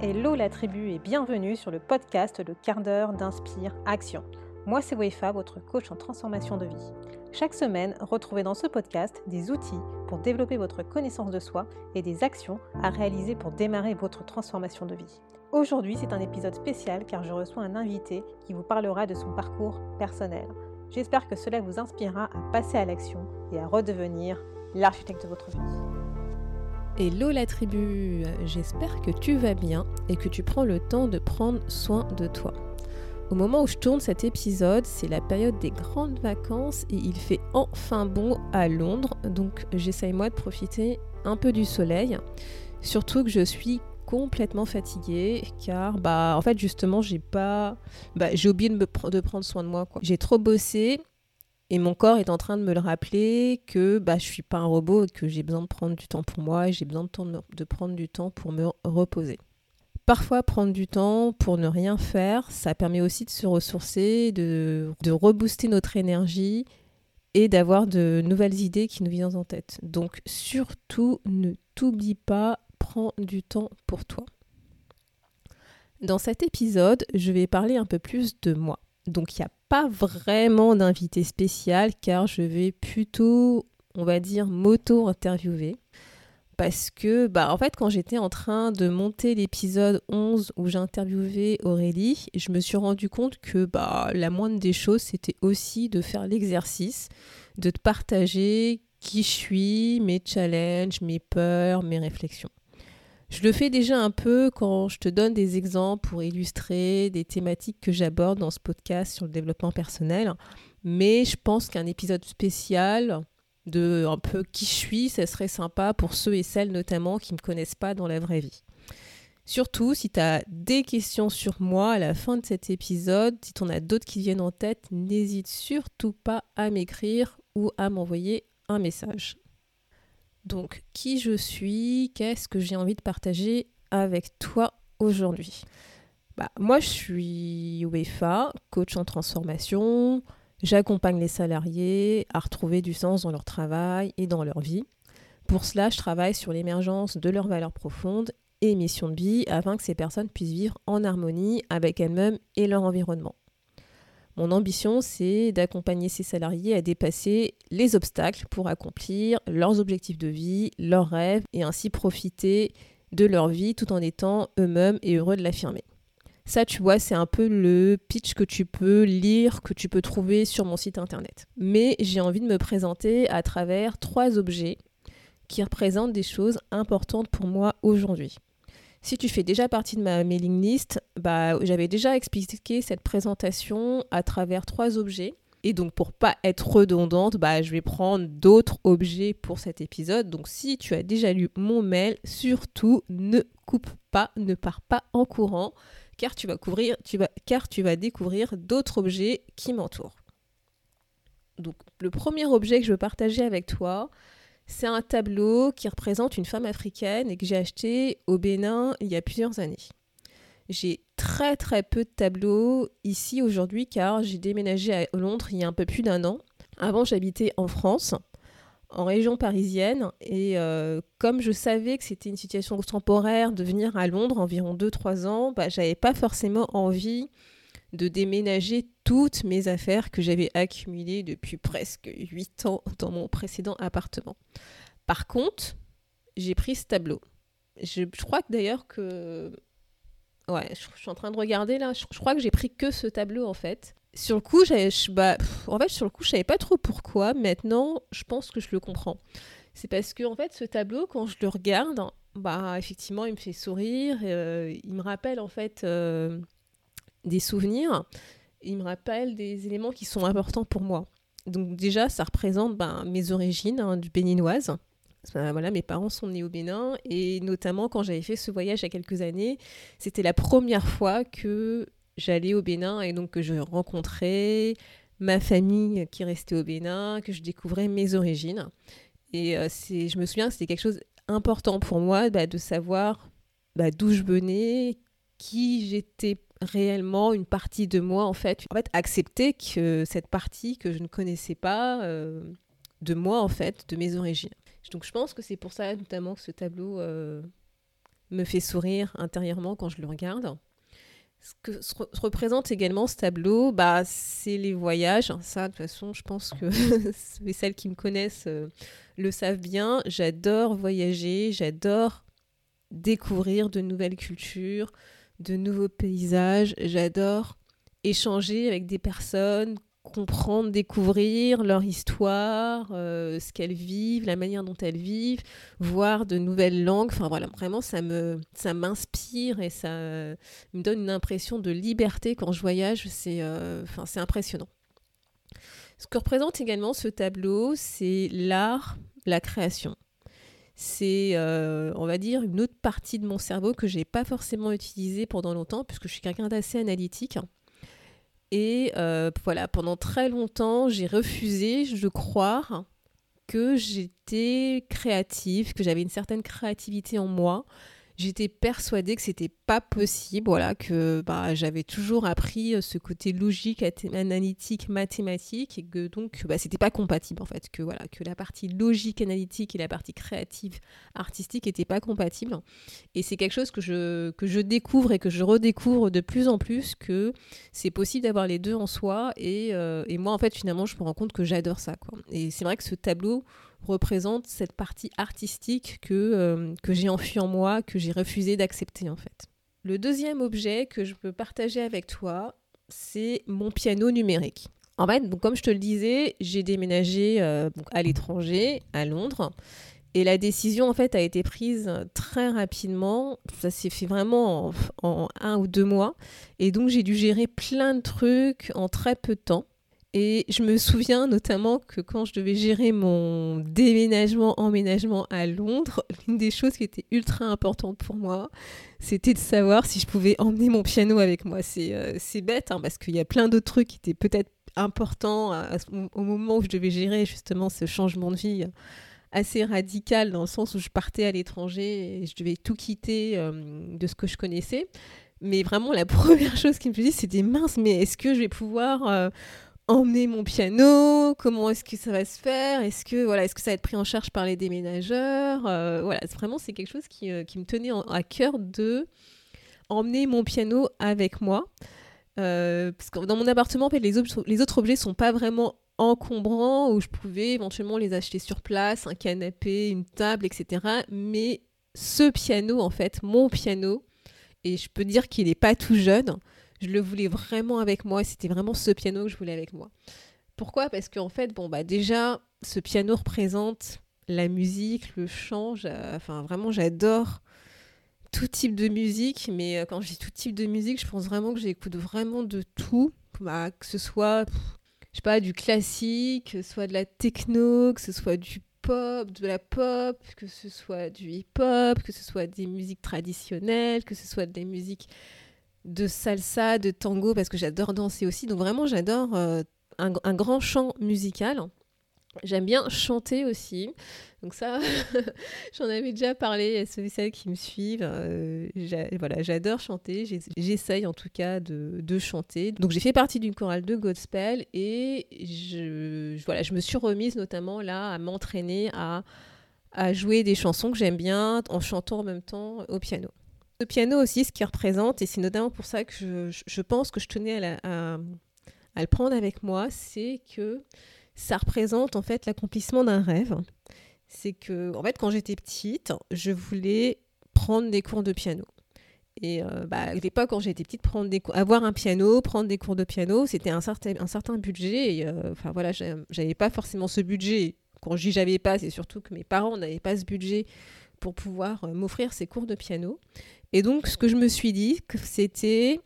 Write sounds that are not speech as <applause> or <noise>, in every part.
Hello la tribu et bienvenue sur le podcast Le quart d'heure d'Inspire Action. Moi c'est Wefa, votre coach en transformation de vie. Chaque semaine, retrouvez dans ce podcast des outils pour développer votre connaissance de soi et des actions à réaliser pour démarrer votre transformation de vie. Aujourd'hui, c'est un épisode spécial car je reçois un invité qui vous parlera de son parcours personnel. J'espère que cela vous inspirera à passer à l'action et à redevenir l'architecte de votre vie. Hello la tribu, j'espère que tu vas bien et que tu prends le temps de prendre soin de toi. Au moment où je tourne cet épisode, c'est la période des grandes vacances et il fait enfin bon à Londres, donc j'essaye moi de profiter un peu du soleil, surtout que je suis complètement fatiguée car bah en fait justement j'ai pas bah, j'ai oublié de, de prendre soin de moi quoi. J'ai trop bossé et mon corps est en train de me le rappeler que bah, je suis pas un robot et que j'ai besoin de prendre du temps pour moi et j'ai besoin de, prendre du temps pour me reposer. Parfois, prendre du temps pour ne rien faire, ça permet aussi de se ressourcer, de, de rebooster notre énergie et d'avoir de nouvelles idées qui nous viennent en tête. Donc, surtout, ne t'oublie pas, prends du temps pour toi. Dans cet épisode, je vais parler un peu plus de moi. Donc, il n'y a pas vraiment d'invité spécial car je vais plutôt, on va dire, m'auto-interviewer. Parce que, bah, en fait, quand j'étais en train de monter l'épisode 11 où j'interviewais Aurélie, je me suis rendu compte que bah, la moindre des choses, c'était aussi de faire l'exercice, de partager qui je suis, mes challenges, mes peurs, mes réflexions. Je le fais déjà un peu quand je te donne des exemples pour illustrer des thématiques que j'aborde dans ce podcast sur le développement personnel. Mais je pense qu'un épisode spécial de un peu qui je suis, ça serait sympa pour ceux et celles notamment qui ne me connaissent pas dans la vraie vie. Surtout, si tu as des questions sur moi à la fin de cet épisode, si tu en as d'autres qui viennent en tête, n'hésite surtout pas à m'écrire ou à m'envoyer un message. Donc, qui je suis, qu'est-ce que j'ai envie de partager avec toi aujourd'hui? Bah, Moi, je suis UEFA, coach en transformation. J'accompagne les salariés à retrouver du sens dans leur travail et dans leur vie. Pour cela, je travaille sur l'émergence de leurs valeurs profondes et mission de vie afin que ces personnes puissent vivre en harmonie avec elles-mêmes et leur environnement. Mon ambition, c'est d'accompagner ces salariés à dépasser les obstacles pour accomplir leurs objectifs de vie, leurs rêves et ainsi profiter de leur vie tout en étant eux-mêmes et heureux de l'affirmer. Ça, tu vois, c'est un peu le pitch que tu peux lire, que tu peux trouver sur mon site internet. Mais j'ai envie de me présenter à travers trois objets qui représentent des choses importantes pour moi aujourd'hui. Si tu fais déjà partie de ma mailing list, bah, j'avais déjà expliqué cette présentation à travers trois objets. Et donc pour pas être redondante, bah, je vais prendre d'autres objets pour cet épisode. Donc si tu as déjà lu mon mail, surtout ne coupe pas, ne pars pas en courant, car tu vas, couvrir, tu vas, car tu vas découvrir d'autres objets qui m'entourent. Donc le premier objet que je veux partager avec toi, c'est un tableau qui représente une femme africaine et que j'ai acheté au Bénin il y a plusieurs années. J'ai très très peu de tableaux ici aujourd'hui car j'ai déménagé à Londres il y a un peu plus d'un an. Avant j'habitais en France, en région parisienne, et euh, comme je savais que c'était une situation temporaire de venir à Londres environ 2-3 ans, bah, j'avais pas forcément envie de déménager toutes mes affaires que j'avais accumulées depuis presque 8 ans dans mon précédent appartement. Par contre, j'ai pris ce tableau. Je, crois que d'ailleurs que... Ouais, je, suis en train de regarder là. Je, crois que j'ai pris que ce tableau en fait. Sur le coup, je, bah, en fait, sur le coup, je savais pas trop pourquoi. Maintenant, je pense que je le comprends. C'est parce que en fait, ce tableau, quand je le regarde, bah effectivement, il me fait sourire. Euh, il me rappelle en fait euh, des souvenirs. Il me rappelle des éléments qui sont importants pour moi. Donc déjà, ça représente ben, mes origines hein, du béninoise. voilà, mes parents sont nés au Bénin et notamment quand j'avais fait ce voyage il y a quelques années, c'était la première fois que j'allais au Bénin et donc que je rencontrais ma famille qui restait au Bénin, que je découvrais mes origines. Et euh, je me souviens que c'était quelque chose important pour moi bah, de savoir bah, d'où je venais, qui j'étais réellement une partie de moi en fait en fait accepter que cette partie que je ne connaissais pas euh, de moi en fait de mes origines donc je pense que c'est pour ça notamment que ce tableau euh, me fait sourire intérieurement quand je le regarde. Ce que se représente également ce tableau, bah, c'est les voyages. Ça, de toute façon, je pense que <laughs> celles qui me connaissent euh, le savent bien. J'adore voyager, j'adore découvrir de nouvelles cultures, de nouveaux paysages. J'adore échanger avec des personnes, comprendre, découvrir leur histoire, euh, ce qu'elles vivent, la manière dont elles vivent, voir de nouvelles langues. Enfin voilà, vraiment ça me ça m'inspire et ça me donne une impression de liberté quand je voyage. C'est euh, c'est impressionnant. Ce que représente également ce tableau, c'est l'art, la création. C'est, euh, on va dire, une autre partie de mon cerveau que j'ai pas forcément utilisée pendant longtemps, puisque je suis quelqu'un d'assez analytique. Et euh, voilà, pendant très longtemps, j'ai refusé de croire que j'étais créative, que j'avais une certaine créativité en moi j'étais persuadée que c'était pas possible, voilà, que bah, j'avais toujours appris euh, ce côté logique, analytique, mathématique, et que donc bah, c'était pas compatible en fait, que voilà, que la partie logique, analytique et la partie créative, artistique n'étaient pas compatibles. Et c'est quelque chose que je, que je découvre et que je redécouvre de plus en plus, que c'est possible d'avoir les deux en soi, et, euh, et, moi en fait finalement je me rends compte que j'adore ça. Et c'est vrai que ce tableau représente cette partie artistique que, euh, que j'ai enfui en moi, que j'ai refusé d'accepter en fait. Le deuxième objet que je peux partager avec toi, c'est mon piano numérique. En fait, donc, comme je te le disais, j'ai déménagé euh, à l'étranger, à Londres, et la décision en fait a été prise très rapidement. Ça s'est fait vraiment en un ou deux mois, et donc j'ai dû gérer plein de trucs en très peu de temps. Et je me souviens notamment que quand je devais gérer mon déménagement, emménagement à Londres, l'une des choses qui était ultra importante pour moi, c'était de savoir si je pouvais emmener mon piano avec moi. C'est euh, bête, hein, parce qu'il y a plein d'autres trucs qui étaient peut-être importants au moment où je devais gérer justement ce changement de vie assez radical dans le sens où je partais à l'étranger et je devais tout quitter euh, de ce que je connaissais. Mais vraiment, la <laughs> première chose qui me dit, c'était mince, mais est-ce que je vais pouvoir... Euh, emmener mon piano Comment est-ce que ça va se faire Est-ce que voilà, est-ce que ça va être pris en charge par les déménageurs euh, Voilà, vraiment c'est quelque chose qui, euh, me tenait à cœur de emmener mon piano avec moi. Euh, dans mon appartement, les, autres objets sont pas vraiment encombrants où je pouvais éventuellement les acheter sur place, un canapé, une table, etc. Mais ce piano, en fait, mon piano, et je peux dire qu'il n'est pas tout jeune, je le voulais vraiment avec moi. C'était vraiment ce piano que je voulais avec moi. Pourquoi? Parce qu'en fait, bon, bah déjà, ce piano représente la musique, le chant. Enfin, vraiment, j'adore tout type de musique. Mais euh, quand je dis tout type de musique, je pense vraiment que j'écoute vraiment de tout. Bah, que ce soit, je sais pas, du classique, que ce soit de la techno, que ce soit du pop, de la pop, que ce soit du hip-hop, que ce soit des musiques traditionnelles, que ce soit des musiques de salsa, de tango, parce que j'adore danser aussi. Donc vraiment, j'adore euh, un, grand chant musical. J'aime bien chanter aussi. Donc ça, <laughs> j'en avais déjà parlé à ceux et celles qui me suivent. Euh, voilà, j'adore chanter. J'essaye en tout cas de, chanter. Donc j'ai fait partie d'une chorale de gospel et je, voilà, je me suis remise notamment là à m'entraîner à jouer des chansons que j'aime bien en chantant en même temps au piano. Le piano aussi, ce qu'il représente, et c'est notamment pour ça que je, pense que je tenais à, le prendre avec moi, c'est que ça représente en fait l'accomplissement d'un rêve. C'est que, en fait, quand j'étais petite, je voulais prendre des cours de piano. Et euh, bah, à l'époque, quand j'étais petite, avoir un piano, prendre des cours de piano, c'était un certain, un certain budget. Et euh, enfin voilà, j'avais pas forcément ce budget. Quand je dis j'avais pas, c'est surtout que mes parents n'avaient pas ce budget pour pouvoir euh, m'offrir ces cours de piano. Et donc, ce que je me suis dit, c'était,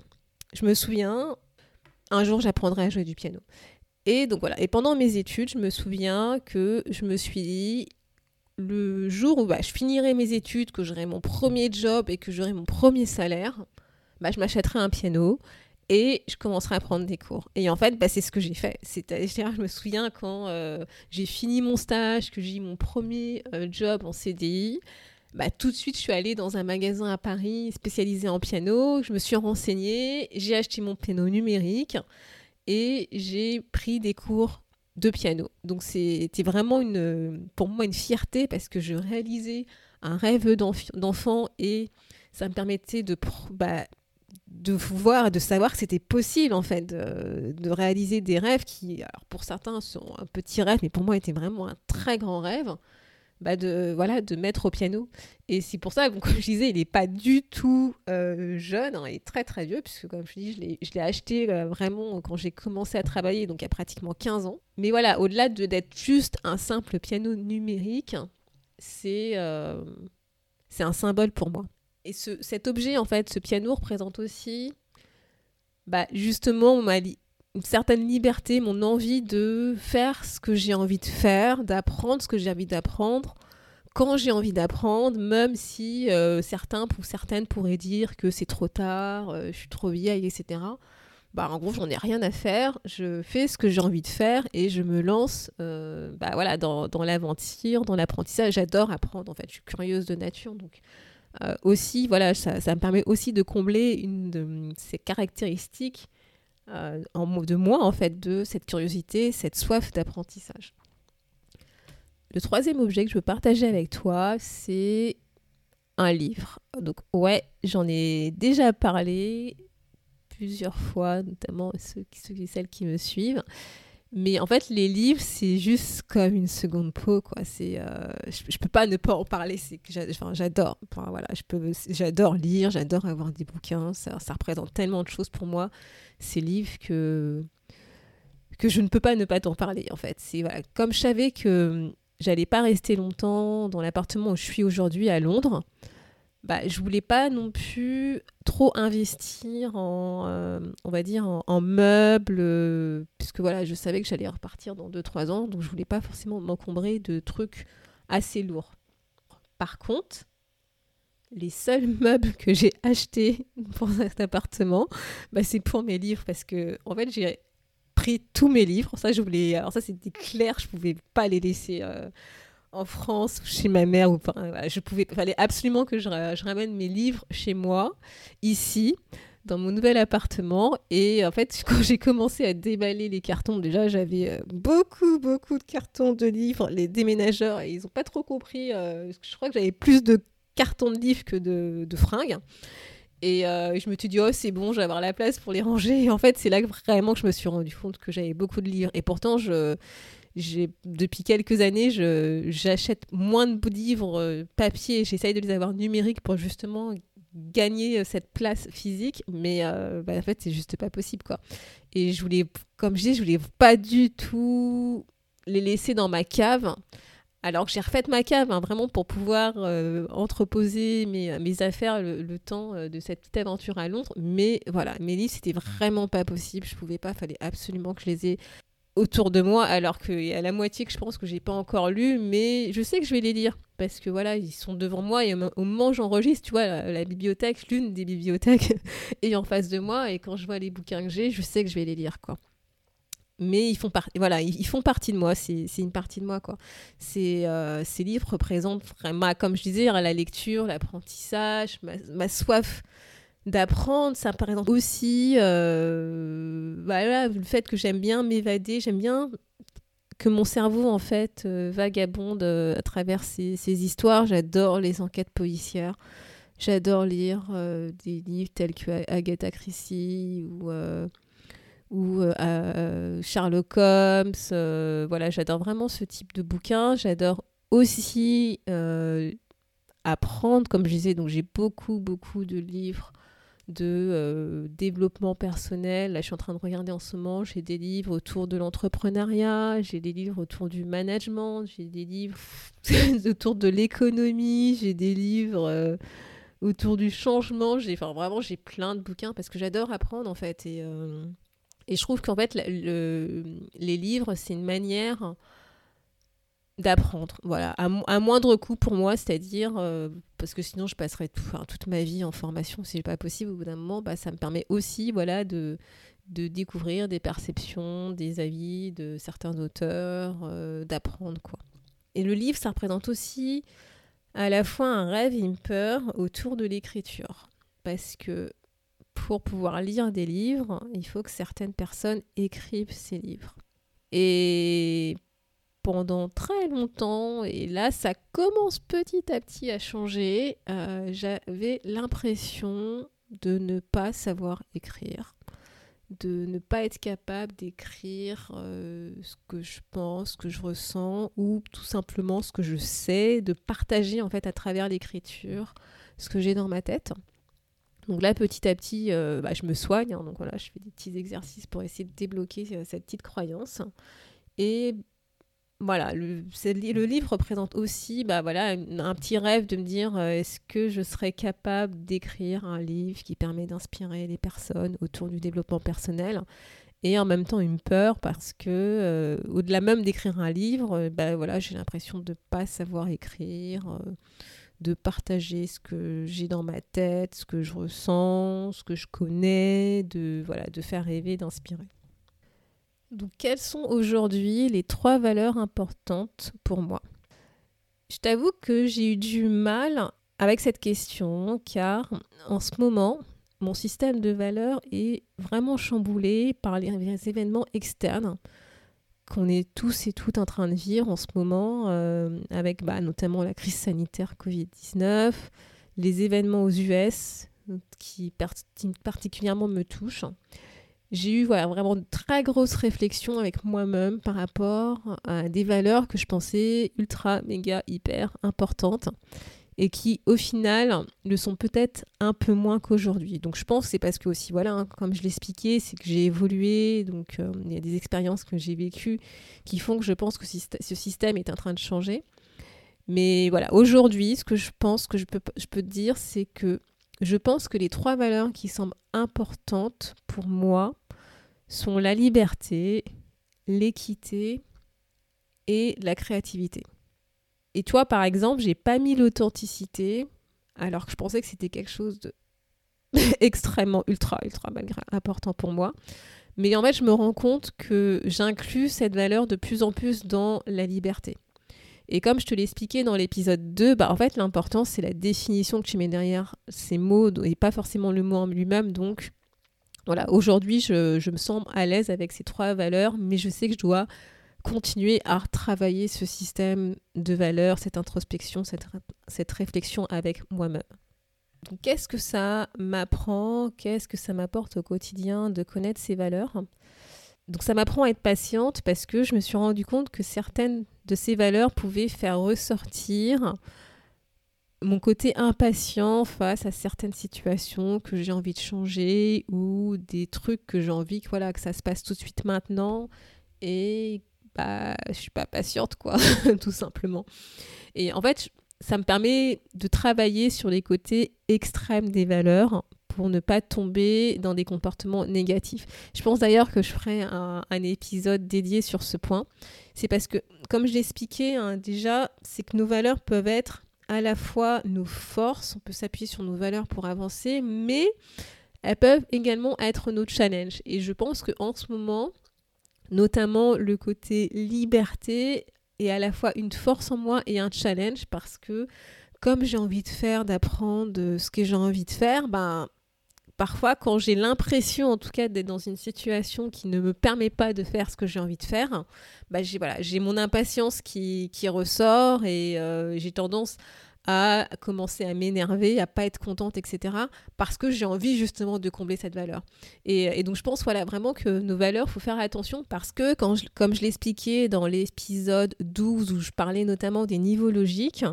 je me souviens, un jour j'apprendrai à jouer du piano. Et donc voilà. Et pendant mes études, je me souviens que je me suis dit, le jour où bah, je finirai mes études, que j'aurai mon premier job et que j'aurai mon premier salaire, bah, je m'achèterai un piano et je commencerai à prendre des cours. Et en fait, bah, c'est ce que j'ai fait. C'est-à-dire, je me souviens quand euh, j'ai fini mon stage, que j'ai eu mon premier euh, job en CDI, bah, tout de suite, je suis allée dans un magasin à Paris spécialisé en piano. Je me suis renseignée, j'ai acheté mon piano numérique et j'ai pris des cours de piano. Donc c'était vraiment une, pour moi une fierté parce que je réalisais un rêve d'enfant et ça me permettait de, bah, de voir, de savoir que c'était possible en fait, de, réaliser des rêves qui, pour certains sont un petit rêve, mais pour moi était vraiment un très grand rêve. Bah de voilà de mettre au piano. Et c'est pour ça <laughs> comme je disais il n'est pas du tout euh, jeune hein, il est très très vieux puisque comme je dis je l'ai acheté euh, vraiment quand j'ai commencé à travailler donc il y a pratiquement 15 ans. Mais voilà au-delà de d'être juste un simple piano numérique c'est euh, un symbole pour moi. Et ce, cet objet, en fait, ce piano représente aussi bah, justement ma une certaine liberté, mon envie de faire ce que j'ai envie de faire, d'apprendre ce que j'ai envie d'apprendre, quand j'ai envie d'apprendre, même si euh, certains ou certaines pourraient dire que c'est trop tard, euh, je suis trop vieille, etc. Bah, en gros, j'en ai rien à faire, je fais ce que j'ai envie de faire et je me lance euh, bah, voilà, dans, l'aventure, dans l'apprentissage. J'adore apprendre, en fait, je suis curieuse de nature, donc aussi, voilà, ça, me permet aussi de combler une de ces caractéristiques euh, de moi, en fait, de cette curiosité, cette soif d'apprentissage. Le troisième objet que je veux partager avec toi, c'est un livre. Donc, ouais, j'en ai déjà parlé plusieurs fois, notamment ceux, ceux et celles qui me suivent. Mais en fait, les livres, c'est juste comme une seconde peau, quoi. C'est, euh, je, peux pas ne pas en parler. C'est que j'adore. Enfin, voilà, je peux, j'adore lire, j'adore avoir des bouquins. Ça, ça représente tellement de choses pour moi, ces livres que que je ne peux pas ne pas t'en parler. En fait, c'est voilà, comme je savais que j'allais pas rester longtemps dans l'appartement où je suis aujourd'hui à Londres bah, je voulais pas non plus trop investir en, euh, on va dire, en, meubles, euh, puisque voilà, je savais que j'allais repartir dans 2-3 ans, donc je voulais pas forcément m'encombrer de trucs assez lourds. Par contre, les seuls <laughs> meubles que j'ai achetés <laughs> pour cet appartement, bah, c'est pour mes livres, parce que en fait, j'ai pris tous mes livres. Ça, alors ça, c'était clair, je pouvais pas les laisser. Euh, en France ou chez ma mère. Ou, enfin, je pouvais, fallait absolument que je, ramène mes livres chez moi, ici, dans mon nouvel appartement. Et en fait, <laughs> quand j'ai commencé à déballer les cartons, déjà j'avais euh, beaucoup, beaucoup de cartons de livres, les déménageurs, ils n'ont pas trop compris. Euh, je crois que j'avais plus de cartons de livres que de, fringues. Et euh, je me suis dit, oh, c'est bon, je vais avoir la place pour les ranger. Et en fait, c'est là que vraiment que je me suis rendu compte que j'avais beaucoup de livres. Et pourtant, je, depuis quelques années, j'achète moins de livres euh, papier. J'essaye de les avoir numériques pour justement gagner euh, cette place physique, mais euh, bah, en fait, c'est juste pas possible, quoi. Et je voulais, comme je dis, je voulais pas du tout les laisser dans ma cave. Alors que j'ai refait ma cave, hein, vraiment pour pouvoir entreposer mes, affaires le, temps de cette petite aventure à Londres. Mais voilà, mes livres, c'était vraiment pas possible. Je pouvais pas, fallait absolument que je les ai autour de moi, alors qu'il y a la moitié que je pense que j'ai pas encore lu, mais je sais que je vais les lire parce que voilà, ils sont devant moi et au moment où j'enregistre, tu vois, la, bibliothèque, l'une des bibliothèques <laughs> est en face de moi et quand je vois les bouquins que j'ai, je sais que je vais les lire, quoi. Mais ils font, partie voilà, ils, font partie de moi, c'est une partie de moi. Quoi. Euh, ces livres représentent vraiment, comme je disais, la lecture, l'apprentissage, ma, soif d'apprendre. Ça, par exemple, aussi, euh, voilà, le fait que j'aime bien m'évader, j'aime bien que mon cerveau, en fait, euh, vagabonde euh, à travers ces, histoires. J'adore les enquêtes policières. J'adore lire des livres tels que Agatha Christie ou, ou Sherlock Holmes. voilà, j'adore vraiment ce type de bouquin. J'adore aussi apprendre, comme je disais, donc j'ai beaucoup, beaucoup de livres de euh, développement personnel. Là, je suis en train de regarder en ce moment, j'ai des livres autour de l'entrepreneuriat, j'ai des livres autour du management, j'ai des livres <laughs> autour de l'économie, j'ai des livres euh, autour du changement. J'ai, enfin, vraiment, j'ai plein de bouquins parce que j'adore apprendre en fait. Et, euh, et je trouve qu'en fait, les livres, c'est une manière d'apprendre, voilà, à, moindre coût pour moi, c'est-à-dire, euh, parce que sinon je passerais toute ma vie en formation, si c'est pas possible, au bout d'un moment, bah, ça me permet aussi, voilà, de, de découvrir des perceptions, des avis de certains auteurs, euh, d'apprendre, quoi. Et le livre, ça représente aussi à la fois un rêve et une peur autour de l'écriture, parce que pour pouvoir lire des livres, il faut que certaines personnes écrivent ces livres. Et pendant très longtemps, et là ça commence petit à petit à changer, euh, j'avais l'impression de ne pas savoir écrire, de ne pas être capable d'écrire euh, ce que je pense, ce que je ressens, ou tout simplement ce que je sais, de partager en fait à travers l'écriture ce que j'ai dans ma tête. Donc là, petit à petit, euh, bah, je me soigne. Hein. donc voilà, je fais des petits exercices pour essayer de débloquer cette petite croyance. Et voilà, le, livre représente aussi bah, voilà, un, petit rêve de me dire euh, est-ce que je serais capable d'écrire un livre qui permet d'inspirer les personnes autour du développement personnel et en même temps une peur parce que au-delà même d'écrire un livre, bah, voilà, j'ai l'impression de ne pas savoir écrire de partager ce que j'ai dans ma tête, ce que je ressens, ce que je connais, de, voilà, de faire rêver, d'inspirer. Quelles sont aujourd'hui les trois valeurs importantes pour moi? Je t'avoue que j'ai eu du mal avec cette question car en ce moment, mon système de valeurs est vraiment chamboulé par les événements externes qu'on est tous et toutes en train de vivre en ce moment, euh, avec bah, notamment la crise sanitaire Covid-19, les événements aux US qui particulièrement me touchent. J'ai eu voilà, vraiment de très grosses réflexions avec moi-même par rapport à des valeurs que je pensais ultra, méga, hyper importantes et qui au final le sont peut-être un peu moins qu'aujourd'hui. Donc je pense que c'est parce que aussi voilà, hein, comme je l'expliquais, c'est que j'ai évolué, donc euh, il y a des expériences que j'ai vécues qui font que je pense que ce système est en train de changer. Mais voilà, aujourd'hui, ce que je pense que je peux, je peux te dire, c'est que je pense que les trois valeurs qui semblent importantes pour moi sont la liberté, l'équité et la créativité. Et toi, par exemple, j'ai pas mis l'authenticité, alors que je pensais que c'était quelque chose de <laughs> extrêmement ultra, ultra important pour moi. Mais en fait, je me rends compte que j'inclus cette valeur de plus en plus dans la liberté. Et comme je te l'ai expliqué dans l'épisode 2, bah en fait, l'important, c'est la définition que tu mets derrière ces mots et pas forcément le mot en lui-même. Donc, voilà, aujourd'hui, je, je me sens à l'aise avec ces trois valeurs, mais je sais que je dois continuer à travailler ce système de valeurs, cette introspection, cette, cette réflexion avec moi-même. Qu'est-ce que ça m'apprend? Qu'est-ce que ça m'apporte au quotidien de connaître ces valeurs? Donc ça m'apprend à être patiente parce que je me suis rendu compte que certaines de ces valeurs pouvaient faire ressortir mon côté impatient face à certaines situations que j'ai envie de changer ou des trucs que j'ai envie que voilà que ça se passe tout de suite maintenant et bah, je suis pas patiente, quoi, <laughs> tout simplement. Et en fait, ça me permet de travailler sur les côtés extrêmes des valeurs pour ne pas tomber dans des comportements négatifs. Je pense d'ailleurs que je ferai un, épisode dédié sur ce point. C'est parce que, comme je l'expliquais hein, déjà, c'est que nos valeurs peuvent être à la fois nos forces, on peut s'appuyer sur nos valeurs pour avancer, mais elles peuvent également être nos challenges. Et je pense qu'en ce moment, notamment le côté liberté est à la fois une force en moi et un challenge parce que comme j'ai envie de faire, d'apprendre ce que j'ai envie de faire, ben, parfois quand j'ai l'impression en tout cas d'être dans une situation qui ne me permet pas de faire ce que j'ai envie de faire, ben, j'ai voilà, mon impatience qui, qui ressort et euh, j'ai tendance à commencer à m'énerver, à pas être contente, etc. Parce que j'ai envie justement de combler cette valeur. Et, donc je pense voilà vraiment que nos valeurs, faut faire attention parce que quand comme je l'expliquais dans l'épisode 12 où je parlais notamment des niveaux logiques,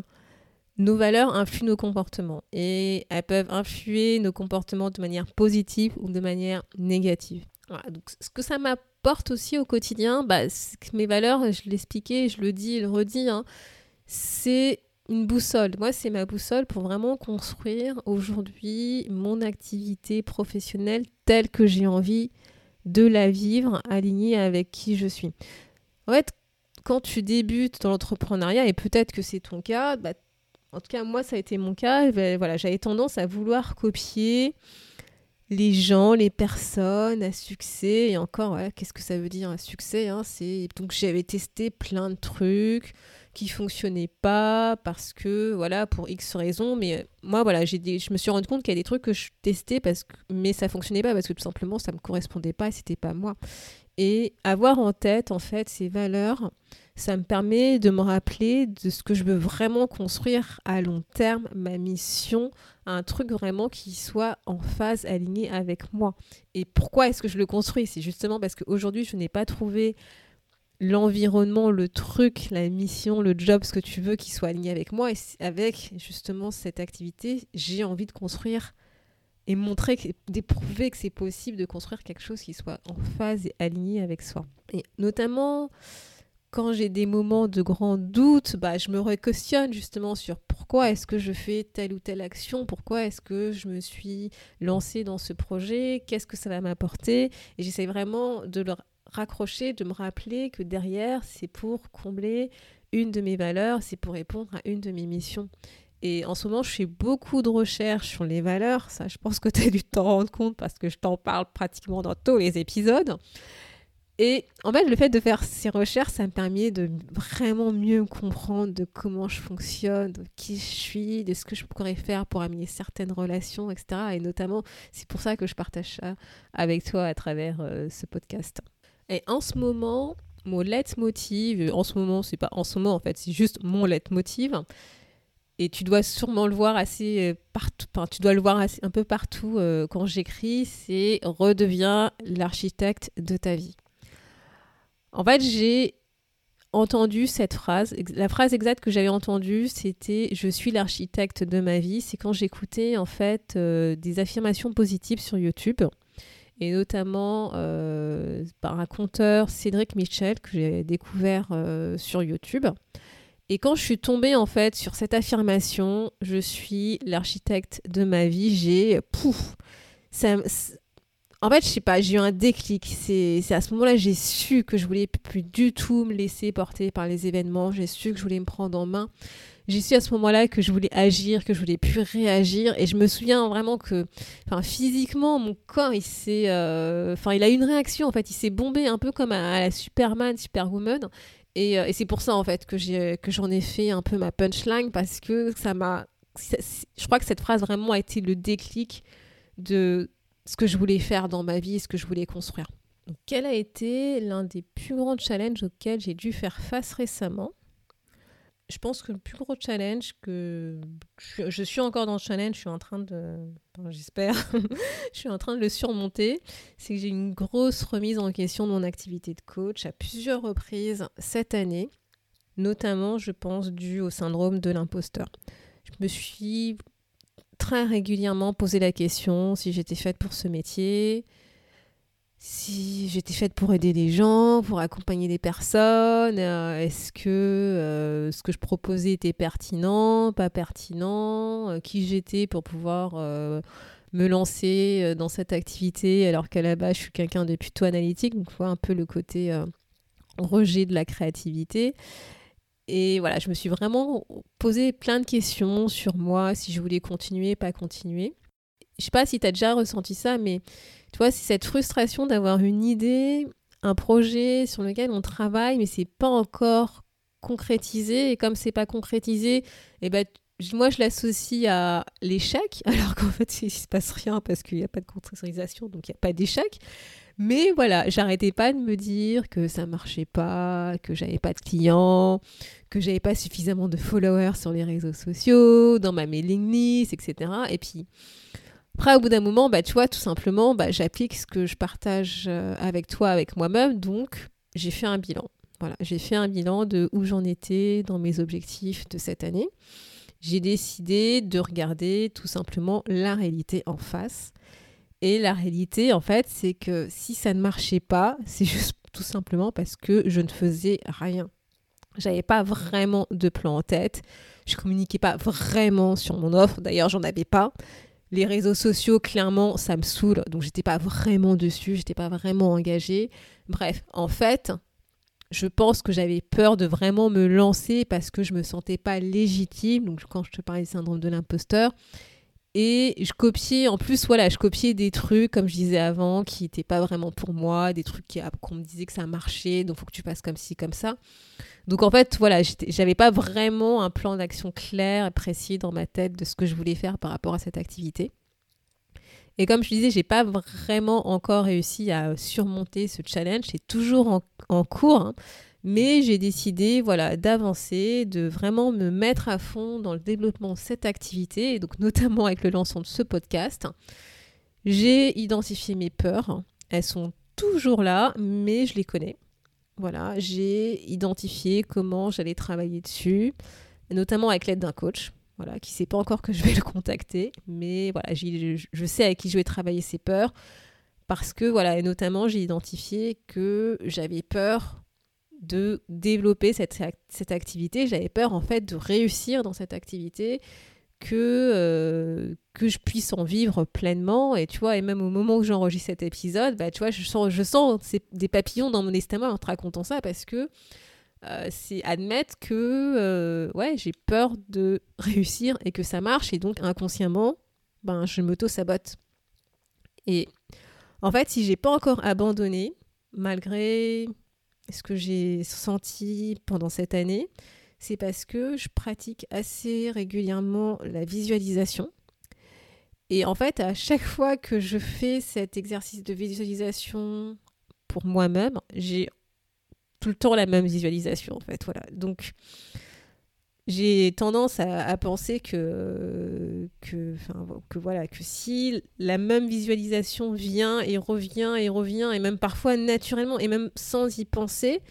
nos valeurs influent nos comportements et elles peuvent influer nos comportements de manière positive ou de manière négative. donc ce que ça m'apporte aussi au quotidien, bah, mes valeurs, je l'expliquais, je le dis et le redis, hein, c'est une boussole. Moi, c'est ma boussole pour vraiment construire aujourd'hui mon activité professionnelle telle que j'ai envie de la vivre, alignée avec qui je suis. En fait, quand tu débutes dans l'entrepreneuriat, et peut-être que c'est ton cas, bah, en tout cas, moi, ça a été mon cas, ben, voilà, j'avais tendance à vouloir copier les gens, les personnes à succès. Et encore, qu'est-ce que ça veut dire un succès hein, Donc, j'avais testé plein de trucs qui fonctionnait pas parce que voilà pour X raisons. Mais moi voilà je me suis rendu compte qu'il y a des trucs que je testais mais ça fonctionnait pas parce que tout simplement ça me correspondait pas et c'était pas moi. Et avoir en tête en fait ces valeurs ça me permet de me rappeler de ce que je veux vraiment construire à long terme ma mission un truc vraiment qui soit en phase aligné avec moi et pourquoi est-ce que je le construis? C'est justement parce qu'aujourd'hui je n'ai pas trouvé l'environnement, le truc, la mission, le job, ce que tu veux qui soit aligné avec moi. Et avec justement cette activité, j'ai envie de construire et montrer, d'éprouver que c'est possible de construire quelque chose qui soit en phase et aligné avec soi. Et notamment, quand j'ai des moments de grand doute, bah, je me questionne justement sur pourquoi est-ce que je fais telle ou telle action, pourquoi est-ce que je me suis lancée dans ce projet, qu'est-ce que ça va m'apporter. Et j'essaie vraiment de leur raccrocher, de me rappeler que derrière, c'est pour combler une de mes valeurs, c'est pour répondre à une de mes missions. Et en ce moment, je fais beaucoup de recherches sur les valeurs. Ça, je pense que tu as dû t'en rendre compte parce que je t'en parle pratiquement dans tous les épisodes. Et en fait, le fait de faire ces recherches, ça me permet de vraiment mieux comprendre de comment je fonctionne, de qui je suis, de ce que je pourrais faire pour amener certaines relations, etc. Et notamment, c'est pour ça que je partage ça avec toi à travers euh, ce podcast. Et en ce moment, mon leitmotiv, en ce moment, c'est pas en ce moment en fait, c'est juste mon leitmotiv. Et tu dois sûrement le voir assez euh, partout, tu dois le voir assez, un peu partout euh, quand j'écris, c'est redeviens l'architecte de ta vie. En fait, j'ai entendu cette phrase. La phrase exacte que j'avais entendue, c'était Je suis l'architecte de ma vie. C'est quand j'écoutais en fait euh, des affirmations positives sur YouTube et notamment euh, par un conteur Cédric Michel que j'ai découvert euh, sur YouTube. Et quand je suis tombée en fait sur cette affirmation, je suis l'architecte de ma vie, j'ai pouf, en fait, je sais pas, j'ai eu un déclic. C'est à ce moment-là j'ai su que je voulais plus du tout me laisser porter par les événements. J'ai su que je voulais me prendre en main j'ai su à ce moment-là que je voulais agir, que je voulais plus réagir. Et je me souviens vraiment que, enfin, physiquement, mon corps, il s'est, euh, enfin, il a eu une réaction. En fait, il s'est bombé un peu comme à, la Superman, Superwoman. Et, euh, et c'est pour ça en fait que j'ai que j'en ai fait un peu ma punchline parce que ça m'a, je crois que cette phrase vraiment a été le déclic de ce que je voulais faire dans ma vie, ce que je voulais construire. Quel a été l'un des plus grands challenges auxquels j'ai dû faire face récemment? Je pense que le plus gros challenge que je, suis encore dans le challenge, je suis en train de, j'espère, <laughs> je suis en train de le surmonter, c'est que j'ai une grosse remise en question de mon activité de coach à plusieurs reprises cette année, notamment, je pense, dû au syndrome de l'imposteur. Je me suis très régulièrement posé la question si j'étais faite pour ce métier, si j'étais faite pour aider les gens, pour accompagner des personnes, euh, est-ce que euh, ce que je proposais était pertinent, pas pertinent, euh, qui j'étais pour pouvoir me lancer dans cette activité alors qu'à la base je suis quelqu'un de plutôt analytique, donc vois un peu le côté rejet de la créativité. Et voilà, je me suis vraiment posé plein de questions sur moi, si je voulais continuer, pas continuer. Je sais pas si tu as déjà ressenti ça, mais tu vois, c'est cette frustration d'avoir une idée, un projet sur lequel on travaille, mais c'est pas encore concrétisé. Et comme c'est pas concrétisé, eh ben, moi, je l'associe à l'échec, <laughs> alors qu'en fait, il se passe rien parce qu'il n'y a pas de concrétisation, donc il n'y a pas d'échec. Mais voilà, j'arrêtais pas de me dire que ça marchait pas, que j'avais pas de clients, que j'avais pas suffisamment de followers sur les réseaux sociaux, dans ma mailing list, etc. Et puis, après, au bout d'un moment, bah, tu vois, tout simplement, bah, j'applique ce que je partage euh, avec toi, avec moi-même. Donc, j'ai fait un bilan. Voilà, j'ai fait un bilan de où j'en étais dans mes objectifs de cette année. J'ai décidé de regarder tout simplement la réalité en face. Et la réalité, en fait, c'est que si ça ne marchait pas, <laughs> c'est juste tout simplement parce que je ne faisais rien. J'avais pas vraiment de plan en tête. Je communiquais pas vraiment sur mon offre. D'ailleurs, j'en avais pas. Les réseaux sociaux, clairement, ça me saoule. Donc, j'étais pas vraiment dessus, j'étais pas vraiment engagée. Bref, en fait, je pense que j'avais peur de vraiment me lancer parce que je me sentais pas légitime. Donc, quand je te parlais du syndrome de l'imposteur. Et je copiais, en plus, voilà, je copiais des trucs, comme je disais avant, qui n'étaient pas vraiment pour moi, des trucs qu'on me disait que ça marchait, donc faut que tu passes comme ci, comme ça. Donc en fait, voilà, j'avais pas vraiment un plan d'action clair et précis dans ma tête de ce que je voulais faire par rapport à cette activité. Et comme je disais, j'ai pas vraiment encore réussi à surmonter ce challenge. C'est toujours en, cours, hein. Mais j'ai décidé, voilà, d'avancer, de vraiment me mettre à fond dans le développement de cette activité, donc notamment avec le lancement de ce podcast. J'ai identifié mes peurs. Elles sont toujours là, mais je les connais. Voilà, j'ai identifié comment j'allais travailler dessus, notamment avec l'aide d'un coach, voilà, qui ne sait pas encore que je vais le contacter, mais voilà, je sais avec qui je vais travailler ces peurs, parce que voilà, et notamment j'ai identifié que j'avais peur de développer cette, cette activité, j'avais peur en fait de réussir dans cette activité, que, euh, que je puisse en vivre pleinement. Et tu vois, et même au moment où j'enregistre cet épisode, bah, tu je sens, des papillons dans mon estomac en te racontant ça parce que euh, c'est admettre que euh, j'ai peur de réussir et que ça marche. Et donc, inconsciemment, ben, je m'auto-sabote. Et en fait, si j'ai pas encore abandonné, malgré ce que j'ai senti pendant cette année, c'est parce que je pratique assez régulièrement la visualisation. Et en fait, à chaque fois que je fais cet exercice de visualisation pour moi-même, j'ai tout le temps la même visualisation, en fait. Voilà. Donc, j'ai tendance à, penser que, que, que, voilà, que si la même visualisation vient et revient et revient, et même parfois naturellement, et même sans y penser,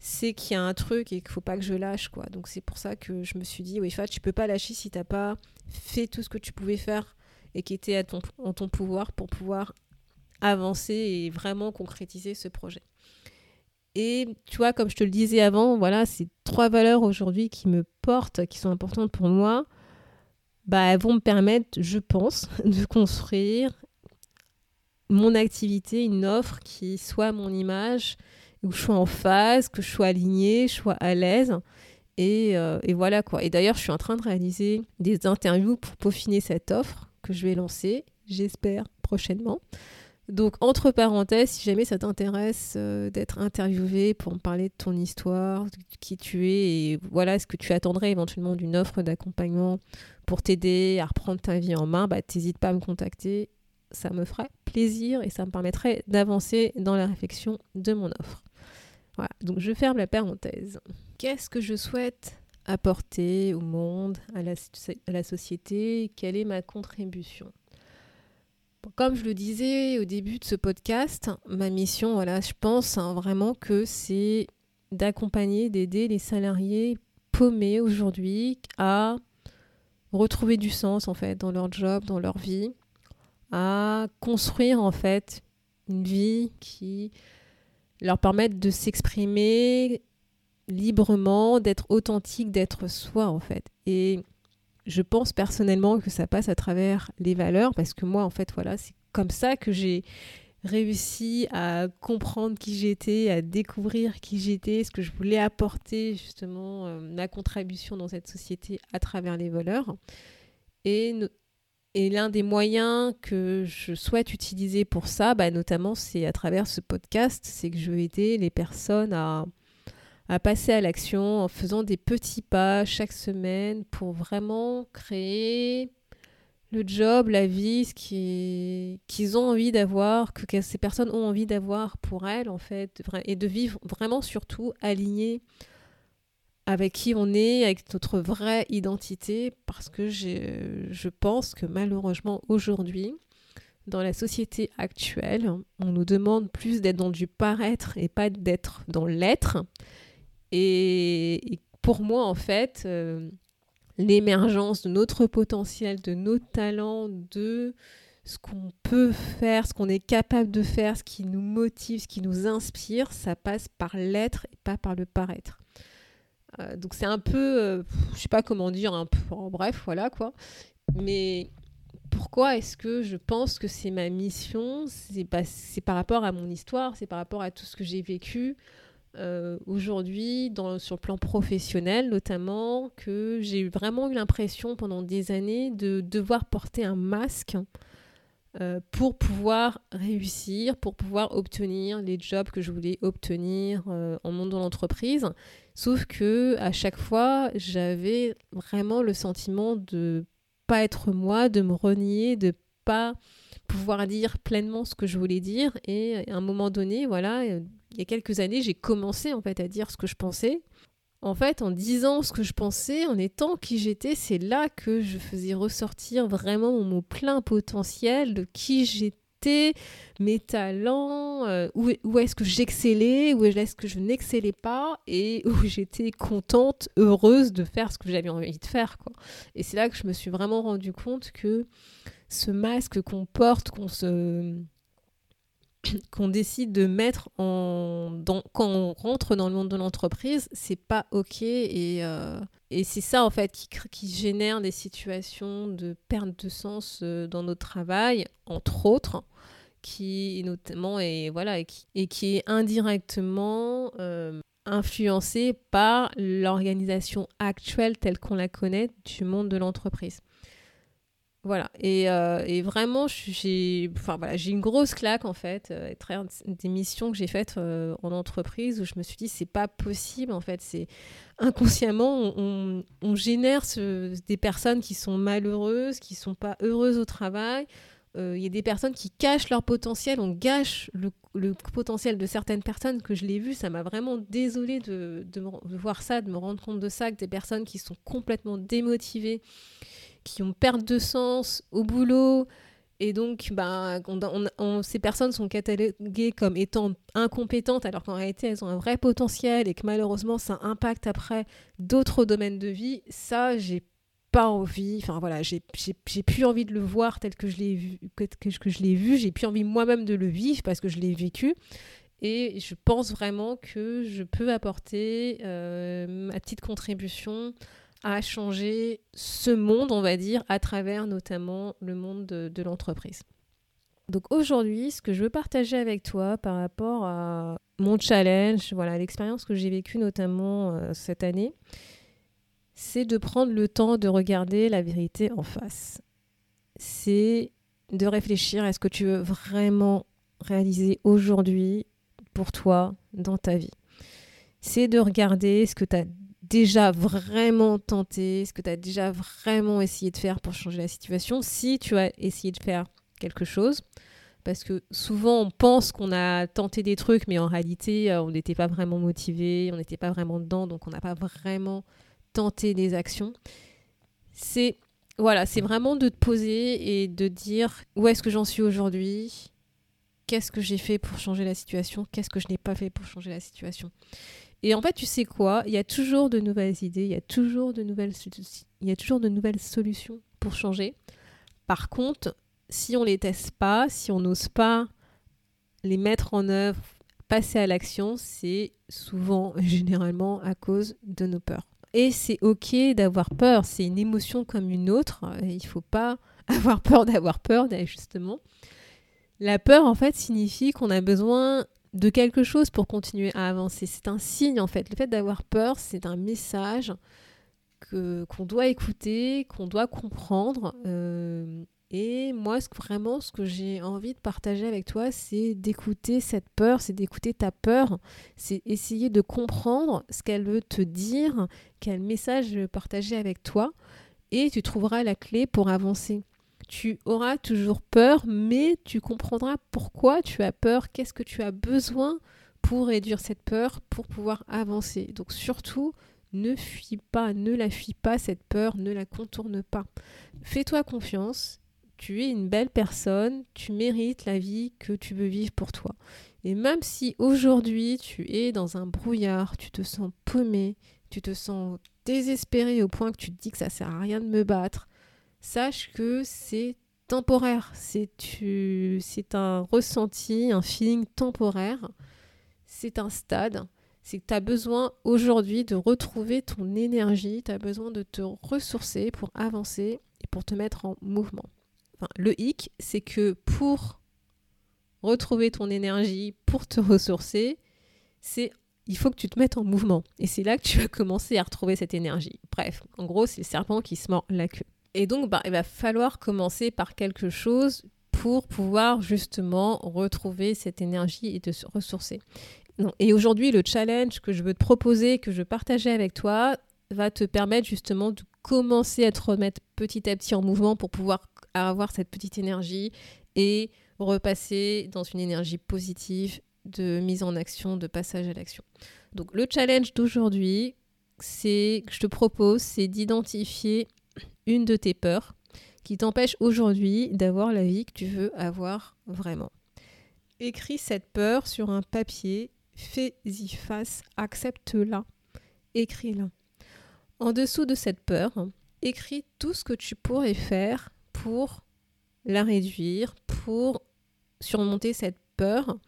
c'est qu'il y a un truc et qu'il faut pas que je lâche quoi. Donc c'est pour ça que je me suis dit oui Fat, tu peux pas lâcher si t'as pas fait tout ce que tu pouvais faire et qui était à ton, en ton pouvoir pour pouvoir avancer et vraiment concrétiser ce projet. Et tu vois, comme je te le disais avant, voilà, ces trois valeurs aujourd'hui qui me portent, qui sont importantes pour moi, bah, elles vont me permettre, je pense, <laughs> de construire mon activité, une offre qui soit mon image, où je sois en phase, que je sois alignée, je sois à l'aise. Et, euh, et, voilà quoi. Et d'ailleurs, je suis en train de réaliser des interviews pour peaufiner cette offre que je vais lancer, j'espère, prochainement. Donc, entre parenthèses, si jamais ça t'intéresse euh, d'être interviewé pour me parler de ton histoire, de qui tu es, et voilà ce que tu attendrais éventuellement d'une offre d'accompagnement pour t'aider à reprendre ta vie en main, bah, t'hésites pas à me contacter. Ça me ferait plaisir et ça me permettrait d'avancer dans la réflexion de mon offre. Voilà, donc je ferme la parenthèse. Qu'est-ce que je souhaite apporter au monde, à la, à la société? Quelle est ma contribution? Comme je le disais au début de ce podcast, ma mission, voilà, je pense hein, vraiment que c'est d'accompagner, d'aider les salariés paumés aujourd'hui à retrouver du sens en fait dans leur job, dans leur vie, à construire en fait une vie qui leur permettre de s'exprimer librement, d'être authentique, d'être soi en fait. Je pense personnellement que ça passe à travers les valeurs parce que moi en fait voilà, c'est comme ça que j'ai réussi à comprendre qui j'étais, à découvrir qui j'étais, ce que je voulais apporter justement euh, ma contribution dans cette société à travers les valeurs. Et l'un des moyens que je souhaite utiliser pour ça, bah, notamment, c'est à travers ce podcast, c'est que je veux aider les personnes à, à passer à l'action en faisant des petits pas chaque semaine pour vraiment créer le job, la vie, ce qu'ils ont envie d'avoir, que, ces personnes ont envie d'avoir pour elles, en fait, et de vivre vraiment surtout aligné avec qui on est, avec notre vraie identité, parce que je pense que malheureusement aujourd'hui, dans la société actuelle, on nous demande plus d'être dans du paraître et pas d'être dans l'être. Et, pour moi, en fait, euh, l'émergence de notre potentiel, de nos talents, de ce qu'on peut faire, ce qu'on est capable de faire, ce qui nous motive, ce qui nous inspire, ça passe par l'être et pas par le paraître. Euh, donc c'est un peu, euh, je sais pas comment dire, un peu, bref, voilà quoi. Mais pourquoi est-ce que je pense que c'est ma mission? C'est par rapport à mon histoire, c'est par rapport à tout ce que j'ai vécu. Euh, aujourd'hui, sur le plan professionnel notamment, que j'ai vraiment eu l'impression pendant des années de devoir porter un masque euh, pour pouvoir réussir, pour pouvoir obtenir les jobs que je voulais obtenir euh, en monde de l'entreprise. Sauf que à chaque fois, j'avais vraiment le sentiment de pas être moi, de me renier, de pas pouvoir dire pleinement ce que je voulais dire. Et à un moment donné, voilà, il y a quelques années, j'ai commencé en fait à dire ce que je pensais en fait, en disant ce que je pensais, en étant qui j'étais, c'est là que je faisais ressortir vraiment mon plein potentiel de qui j'étais, mes talents, euh, où, est-ce que j'excellais, où est-ce que je n'excellais pas, et où j'étais contente, heureuse de faire ce que j'avais envie de faire. Et c'est là que je me suis vraiment rendu compte que ce masque qu'on porte, qu'on se <clears throat> qu'on décide de mettre en quand on rentre dans le monde de l'entreprise, c'est pas ok et, euh, c'est ça en fait qui, génère des situations de perte de sens euh, dans notre travail, entre autres, qui notamment et voilà et qui, est indirectement euh, influencé par l'organisation actuelle telle qu'on la connaît du monde de l'entreprise. Voilà, et, euh, et vraiment, j'ai enfin, voilà, une grosse claque en fait, euh, des missions que j'ai faites euh, en entreprise où je me suis dit, c'est pas possible en fait, c'est inconsciemment, on, génère des personnes qui sont malheureuses, qui sont pas heureuses au travail. Il y a des personnes qui cachent leur potentiel, on gâche le, potentiel de certaines personnes que je l'ai vu, ça m'a vraiment désolée de, de, voir ça, de me rendre compte de ça, que des personnes qui sont complètement démotivées qui ont perte de sens au boulot. Et donc, ben, ces personnes sont cataloguées comme étant incompétentes, alors qu'en réalité, elles ont un vrai potentiel et que malheureusement, ça impacte après d'autres domaines de vie. Ça, j'ai pas envie, enfin voilà, j'ai plus envie de le voir tel que je l'ai vu, que, que, je l'ai vu, j'ai plus envie moi-même de le vivre parce que je l'ai vécu. Et je pense vraiment que je peux apporter euh, ma petite contribution à changer ce monde, on va dire, à travers notamment le monde de, l'entreprise. Donc aujourd'hui, ce que je veux partager avec toi par rapport à mon challenge, voilà, l'expérience que j'ai vécue notamment euh, cette année, c'est de prendre le temps de regarder la vérité en face. C'est de réfléchir à ce que tu veux vraiment réaliser aujourd'hui pour toi dans ta vie. C'est de regarder ce que tu as déjà vraiment tenté, ce que tu as déjà vraiment essayé de faire pour changer la situation, si tu as essayé de faire quelque chose. Parce que souvent, on pense qu'on a tenté des trucs, mais en réalité, euh, on n'était pas vraiment motivé, on n'était pas vraiment dedans, donc on n'a pas vraiment tenté des actions. C'est voilà, c'est vraiment de te poser et de dire où est-ce que j'en suis aujourd'hui, qu'est-ce que j'ai fait pour changer la situation, qu'est-ce que je n'ai pas fait pour changer la situation? Et en fait, tu sais quoi? Il y a toujours de nouvelles idées, il y a toujours de nouvelles, il y a toujours de nouvelles solutions pour changer. Par contre, si on les teste pas, si on n'ose pas les mettre en œuvre, passer à l'action, c'est souvent, <laughs> généralement, à cause de nos peurs. Et c'est ok d'avoir peur, c'est une émotion comme une autre. Il ne faut pas <laughs> avoir peur d'avoir peur, justement. La peur, en fait, signifie qu'on a besoin de quelque chose pour continuer à avancer. C'est un signe en fait. Le fait d'avoir peur, c'est un message que qu'on doit écouter, qu'on doit comprendre. Euh, et moi, ce, vraiment, ce que j'ai envie de partager avec toi, c'est d'écouter cette peur, c'est d'écouter ta peur, c'est essayer de comprendre ce qu'elle veut te dire, quel message partager avec toi, et tu trouveras la clé pour avancer tu auras toujours peur, mais tu comprendras pourquoi tu as peur, qu'est-ce que tu as besoin pour réduire cette peur, pour pouvoir avancer. Donc surtout, ne fuis pas, ne la fuis pas, cette peur, ne la contourne pas. Fais-toi confiance, tu es une belle personne, tu mérites la vie que tu veux vivre pour toi. Et même si aujourd'hui tu es dans un brouillard, tu te sens paumé, tu te sens désespéré au point que tu te dis que ça sert à rien de me battre, sache que c'est temporaire, c'est un ressenti, un feeling temporaire, c'est un stade, c'est que tu as besoin aujourd'hui de retrouver ton énergie, tu as besoin de te ressourcer pour avancer et pour te mettre en mouvement. le hic, c'est que pour retrouver ton énergie, pour te ressourcer, c'est il faut que tu te mettes en mouvement. Et c'est là que tu vas commencer à retrouver cette énergie. Bref, en gros, c'est le serpent qui se mord la queue. Et donc, bah, il va falloir commencer par quelque chose pour pouvoir justement retrouver cette énergie et te ressourcer. Et aujourd'hui, le challenge que je veux te proposer, que je partager avec toi, va te permettre justement de commencer à te remettre petit à petit en mouvement pour pouvoir avoir cette petite énergie et repasser dans une énergie positive de mise en action, de passage à l'action. Donc le challenge d'aujourd'hui, c'est que je te propose, c'est d'identifier une de tes peurs qui t'empêche aujourd'hui d'avoir la vie que tu veux avoir vraiment. Écris cette peur sur un papier, fais-y face, accepte-la, écris-la. En dessous de cette peur, écris tout ce que tu pourrais faire pour la réduire, pour surmonter cette peur.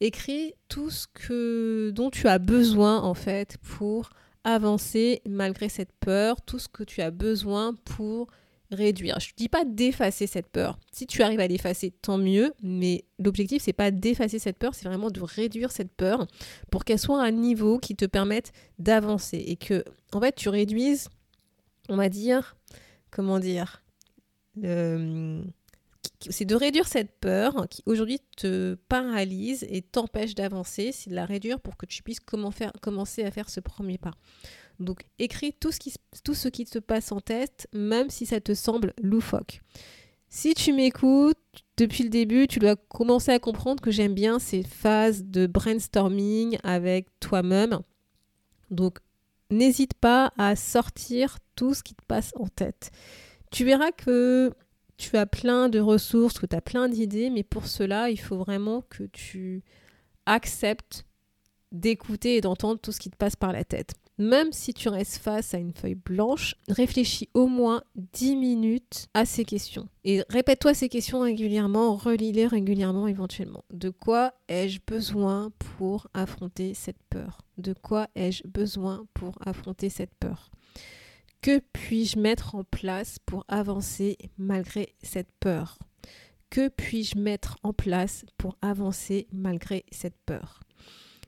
Écris tout ce que dont tu as besoin en fait pour avancer malgré cette peur, tout ce que tu as besoin pour réduire. Je ne dis pas d'effacer cette peur. Si tu arrives à l'effacer, tant mieux, mais l'objectif, c'est pas d'effacer cette peur, c'est vraiment de réduire cette peur pour qu'elle soit à un niveau qui te permette d'avancer et que, en fait, tu réduises, on va dire, comment dire, c'est de réduire cette peur qui aujourd'hui te paralyse et t'empêche d'avancer, c'est de la réduire pour que tu puisses commencer à faire ce premier pas. Donc écris tout ce, qui, tout ce qui te passe en tête, même si ça te semble loufoque. Si tu m'écoutes depuis le début, tu dois commencer à comprendre que j'aime bien ces phases de brainstorming avec toi-même. Donc n'hésite pas à sortir tout ce qui te passe en tête. Tu verras que tu as plein de ressources, que tu as plein d'idées, mais pour cela, il faut vraiment que tu acceptes d'écouter et d'entendre tout ce qui te passe par la tête. Même si tu restes face à une feuille blanche, réfléchis au moins 10 minutes à ces questions. Et répète-toi ces questions régulièrement, relis-les régulièrement éventuellement. De quoi ai-je besoin pour affronter cette peur? De quoi ai-je besoin pour affronter cette peur? Que puis-je mettre en place pour avancer malgré cette peur? Que puis-je mettre en place pour avancer malgré cette peur?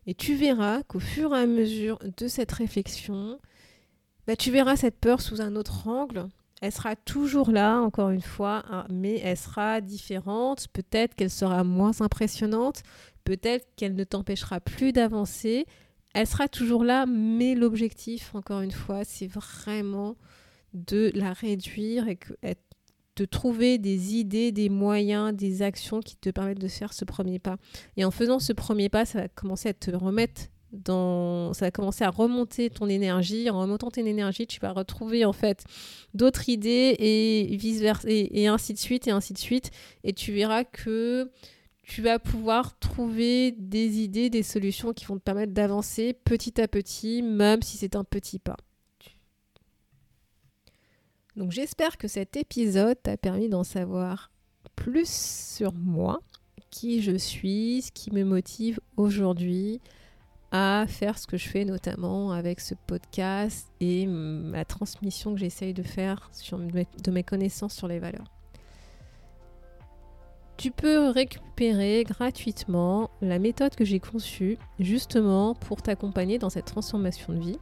Et tu verras qu'au fur et à mesure de cette réflexion, bah, tu verras cette peur sous un autre angle. Elle sera toujours là, encore une fois, hein, mais elle sera différente. Peut-être qu'elle sera moins impressionnante. Peut-être qu'elle ne t'empêchera plus d'avancer. Elle sera toujours là, mais l'objectif, encore une fois, c'est vraiment de la réduire et de trouver des idées, des moyens, des actions qui te permettent de faire ce premier pas. Et en faisant ce premier pas, ça va commencer à te remettre dans... Ça va commencer à remonter ton énergie. En remontant ton énergie, tu vas retrouver en fait d'autres idées et vice-versa, et, et ainsi de suite, et ainsi de suite. Et tu verras que tu vas pouvoir trouver des idées, des solutions qui vont te permettre d'avancer petit à petit, même si c'est un petit pas. Donc j'espère que cet épisode t'a permis d'en savoir plus sur moi, qui je suis, ce qui me motive aujourd'hui à faire ce que je fais notamment avec ce podcast et la transmission que j'essaye de faire de mes connaissances sur les valeurs. Tu peux récupérer gratuitement la méthode que j'ai conçue justement pour t'accompagner dans cette transformation de vie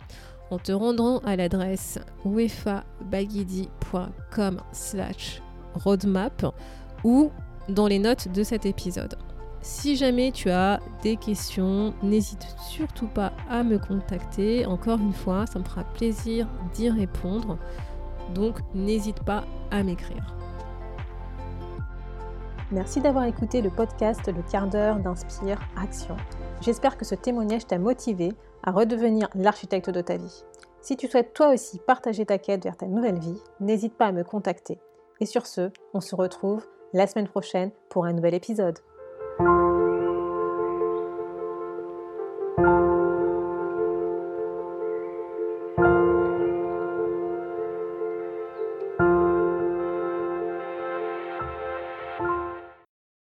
en te rendant à l'adresse wefabagidi.com slash roadmap ou dans les notes de cet épisode. Si jamais tu as des questions, n'hésite surtout pas à me contacter. Encore une fois, ça me fera plaisir d'y répondre. Donc n'hésite pas à m'écrire. Merci d'avoir écouté le podcast Le quart d'heure d'Inspire Action. J'espère que ce témoignage t'a motivé à redevenir l'architecte de ta vie. Si tu souhaites toi aussi partager ta quête vers ta nouvelle vie, n'hésite pas à me contacter. Et sur ce, on se retrouve la semaine prochaine pour un nouvel épisode.